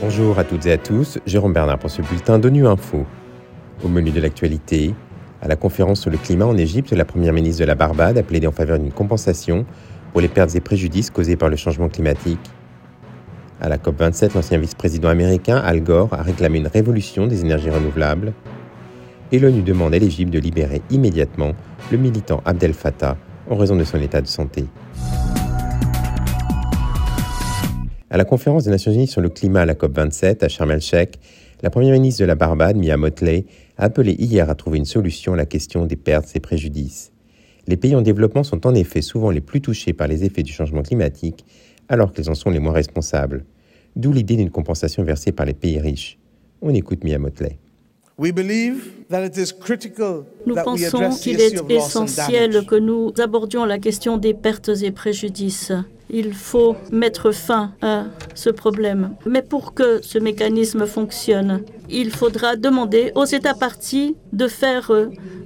Bonjour à toutes et à tous, Jérôme Bernard pour ce bulletin d'ONU Info. Au menu de l'actualité, à la conférence sur le climat en Égypte, la première ministre de la Barbade a plaidé en faveur d'une compensation pour les pertes et préjudices causés par le changement climatique. À la COP27, l'ancien vice-président américain Al Gore a réclamé une révolution des énergies renouvelables. Et l'ONU demande à l'Égypte de libérer immédiatement le militant Abdel Fattah en raison de son état de santé. À la conférence des Nations Unies sur le climat à la COP27 à Sharm el-Sheikh, la première ministre de la Barbade, Mia Motley, a appelé hier à trouver une solution à la question des pertes et préjudices. Les pays en développement sont en effet souvent les plus touchés par les effets du changement climatique, alors qu'ils en sont les moins responsables. D'où l'idée d'une compensation versée par les pays riches. On écoute Mia Motley. Nous pensons qu'il est essentiel que nous abordions la question des pertes et préjudices. Il faut mettre fin à ce problème. Mais pour que ce mécanisme fonctionne, il faudra demander aux États partis de faire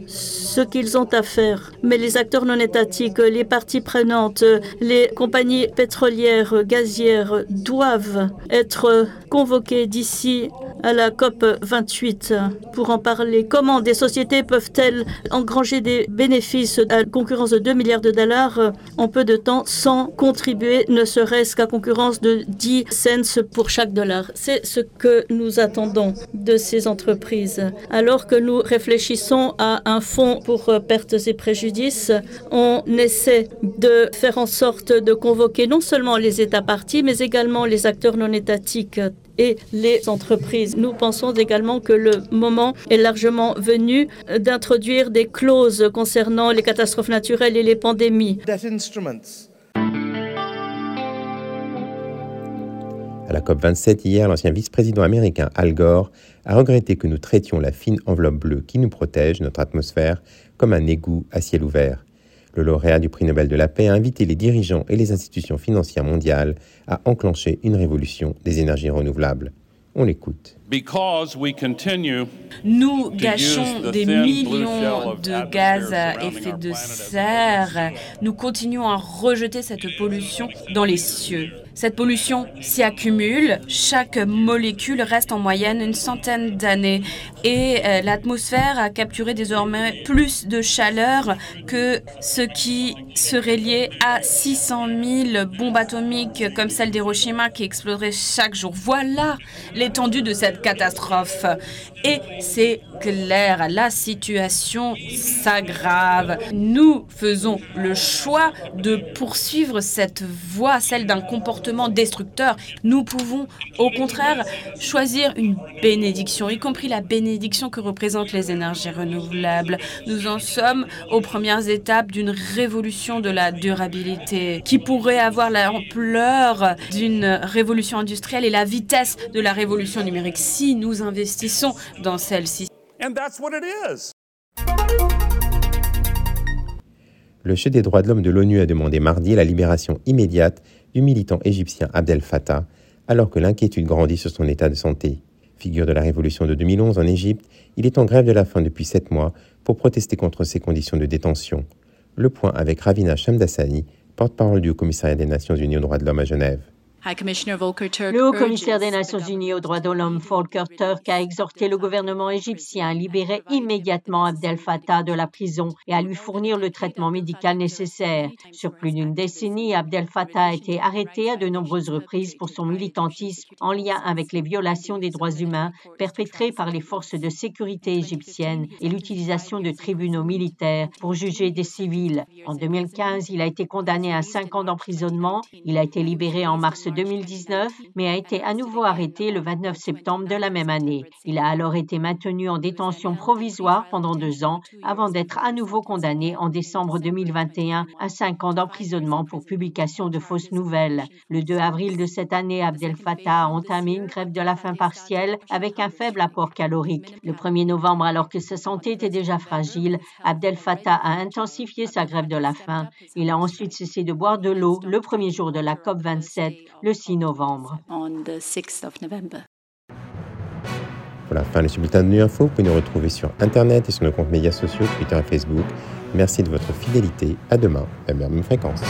ce qu'ils ont à faire. Mais les acteurs non étatiques, les parties prenantes, les compagnies pétrolières, gazières doivent être convoqués d'ici à la COP 28 pour en parler. Comment des sociétés peuvent-elles engranger des bénéfices à concurrence de 2 milliards de dollars? En peu de temps sans contribuer ne serait-ce qu'à concurrence de 10 cents pour chaque dollar C'est ce que nous attendons de ces entreprises. Alors que nous réfléchissons à un fonds pour pertes et préjudices, on essaie de faire en sorte de convoquer non seulement les États partis, mais également les acteurs non étatiques et les entreprises. Nous pensons également que le moment est largement venu d'introduire des clauses concernant les catastrophes naturelles et les pandémies. À la COP27 hier, l'ancien vice-président américain Al Gore a regretté que nous traitions la fine enveloppe bleue qui nous protège, notre atmosphère, comme un égout à ciel ouvert. Le lauréat du prix Nobel de la paix a invité les dirigeants et les institutions financières mondiales à enclencher une révolution des énergies renouvelables. On l'écoute. Nous gâchons des millions de gaz à effet de serre. Nous continuons à rejeter cette pollution dans les cieux. Cette pollution s'y accumule. Chaque molécule reste en moyenne une centaine d'années. Et euh, l'atmosphère a capturé désormais plus de chaleur que ce qui serait lié à 600 000 bombes atomiques comme celle d'Hiroshima qui exploseraient chaque jour. Voilà l'étendue de cette catastrophe. Et c'est clair, la situation s'aggrave. Nous faisons le choix de poursuivre cette voie, celle d'un comportement destructeur. Nous pouvons au contraire choisir une bénédiction, y compris la bénédiction que représentent les énergies renouvelables. Nous en sommes aux premières étapes d'une révolution de la durabilité qui pourrait avoir l'ampleur d'une révolution industrielle et la vitesse de la révolution numérique si nous investissons dans celle-ci. Le chef des droits de l'homme de l'ONU a demandé mardi la libération immédiate du militant égyptien Abdel Fattah, alors que l'inquiétude grandit sur son état de santé. Figure de la révolution de 2011 en Égypte, il est en grève de la faim depuis sept mois pour protester contre ses conditions de détention. Le point avec Ravina Shamdasani, porte-parole du Haut-Commissariat des Nations Unies aux droits de l'homme à Genève. Le haut commissaire des Nations Unies aux droits de l'homme, Volker Turk, a exhorté le gouvernement égyptien à libérer immédiatement Abdel Fattah de la prison et à lui fournir le traitement médical nécessaire. Sur plus d'une décennie, Abdel Fattah a été arrêté à de nombreuses reprises pour son militantisme en lien avec les violations des droits humains perpétrées par les forces de sécurité égyptiennes et l'utilisation de tribunaux militaires pour juger des civils. En 2015, il a été condamné à cinq ans d'emprisonnement. Il a été libéré en mars 2019, mais a été à nouveau arrêté le 29 septembre de la même année. Il a alors été maintenu en détention provisoire pendant deux ans avant d'être à nouveau condamné en décembre 2021 à cinq ans d'emprisonnement pour publication de fausses nouvelles. Le 2 avril de cette année, Abdel Fattah a entamé une grève de la faim partielle avec un faible apport calorique. Le 1er novembre, alors que sa santé était déjà fragile, Abdel Fattah a intensifié sa grève de la faim. Il a ensuite cessé de boire de l'eau le premier jour de la COP 27 le 6 novembre. Voilà, fin le bulletin de Nu Info. Vous pouvez nous retrouver sur Internet et sur nos comptes médias sociaux, Twitter et Facebook. Merci de votre fidélité. À demain, à la même fréquence.